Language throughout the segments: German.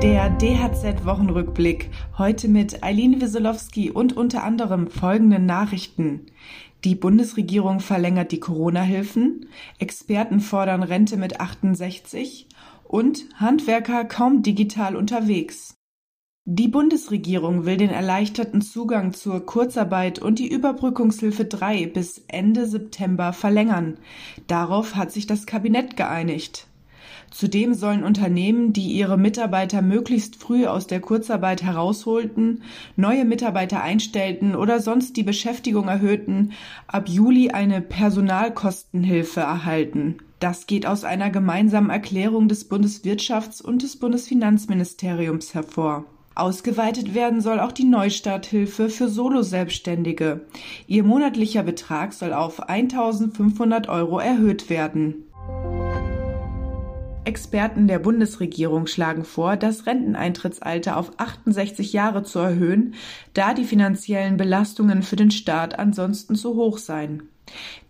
DHZ-Wochenrückblick. Heute mit Eileen Wieselowski und unter anderem folgenden Nachrichten. Die Bundesregierung verlängert die Corona-Hilfen, Experten fordern Rente mit 68 und Handwerker kaum digital unterwegs. Die Bundesregierung will den erleichterten Zugang zur Kurzarbeit und die Überbrückungshilfe 3 bis Ende September verlängern. Darauf hat sich das Kabinett geeinigt. Zudem sollen Unternehmen, die ihre Mitarbeiter möglichst früh aus der Kurzarbeit herausholten, neue Mitarbeiter einstellten oder sonst die Beschäftigung erhöhten, ab Juli eine Personalkostenhilfe erhalten. Das geht aus einer gemeinsamen Erklärung des Bundeswirtschafts- und des Bundesfinanzministeriums hervor. Ausgeweitet werden soll auch die Neustarthilfe für Solo-Selbstständige. Ihr monatlicher Betrag soll auf 1500 Euro erhöht werden. Experten der Bundesregierung schlagen vor, das Renteneintrittsalter auf 68 Jahre zu erhöhen, da die finanziellen Belastungen für den Staat ansonsten zu hoch seien.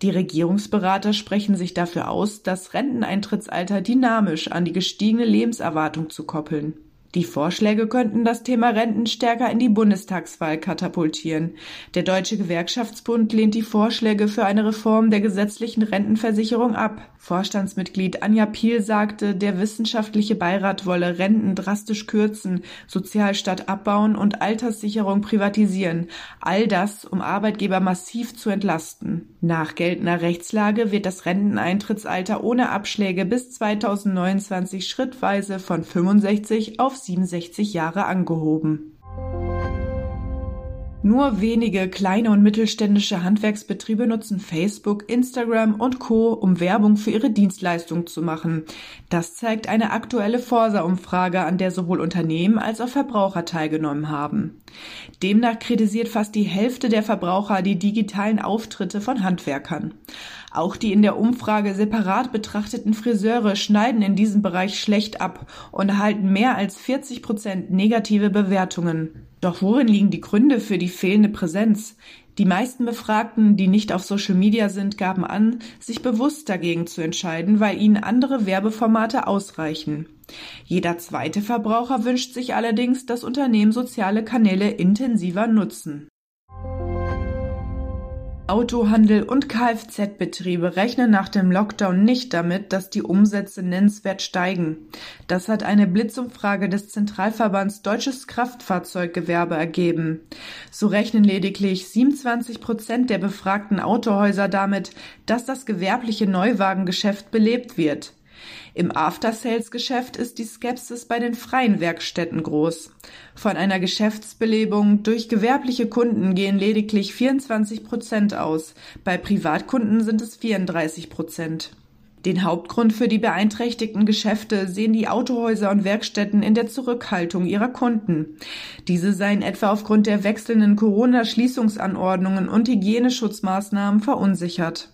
Die Regierungsberater sprechen sich dafür aus, das Renteneintrittsalter dynamisch an die gestiegene Lebenserwartung zu koppeln. Die Vorschläge könnten das Thema Renten stärker in die Bundestagswahl katapultieren. Der Deutsche Gewerkschaftsbund lehnt die Vorschläge für eine Reform der gesetzlichen Rentenversicherung ab. Vorstandsmitglied Anja Piel sagte, der wissenschaftliche Beirat wolle Renten drastisch kürzen, Sozialstaat abbauen und Alterssicherung privatisieren. All das, um Arbeitgeber massiv zu entlasten. Nach geltender Rechtslage wird das Renteneintrittsalter ohne Abschläge bis 2029 schrittweise von 65 auf 67 Jahre angehoben. Nur wenige kleine und mittelständische Handwerksbetriebe nutzen Facebook, Instagram und Co, um Werbung für ihre Dienstleistung zu machen. Das zeigt eine aktuelle Forsa-Umfrage, an der sowohl Unternehmen als auch Verbraucher teilgenommen haben. Demnach kritisiert fast die Hälfte der Verbraucher die digitalen Auftritte von Handwerkern. Auch die in der Umfrage separat betrachteten Friseure schneiden in diesem Bereich schlecht ab und erhalten mehr als 40 Prozent negative Bewertungen. Doch worin liegen die Gründe für die fehlende Präsenz? Die meisten Befragten, die nicht auf Social Media sind, gaben an, sich bewusst dagegen zu entscheiden, weil ihnen andere Werbeformate ausreichen. Jeder zweite Verbraucher wünscht sich allerdings, dass Unternehmen soziale Kanäle intensiver nutzen. Autohandel und Kfz-Betriebe rechnen nach dem Lockdown nicht damit, dass die Umsätze nennenswert steigen. Das hat eine Blitzumfrage des Zentralverbands Deutsches Kraftfahrzeuggewerbe ergeben. So rechnen lediglich 27 Prozent der befragten Autohäuser damit, dass das gewerbliche Neuwagengeschäft belebt wird. Im After-Sales-Geschäft ist die Skepsis bei den freien Werkstätten groß. Von einer Geschäftsbelebung durch gewerbliche Kunden gehen lediglich 24 Prozent aus. Bei Privatkunden sind es 34 Prozent. Den Hauptgrund für die beeinträchtigten Geschäfte sehen die Autohäuser und Werkstätten in der Zurückhaltung ihrer Kunden. Diese seien etwa aufgrund der wechselnden Corona-Schließungsanordnungen und Hygieneschutzmaßnahmen verunsichert.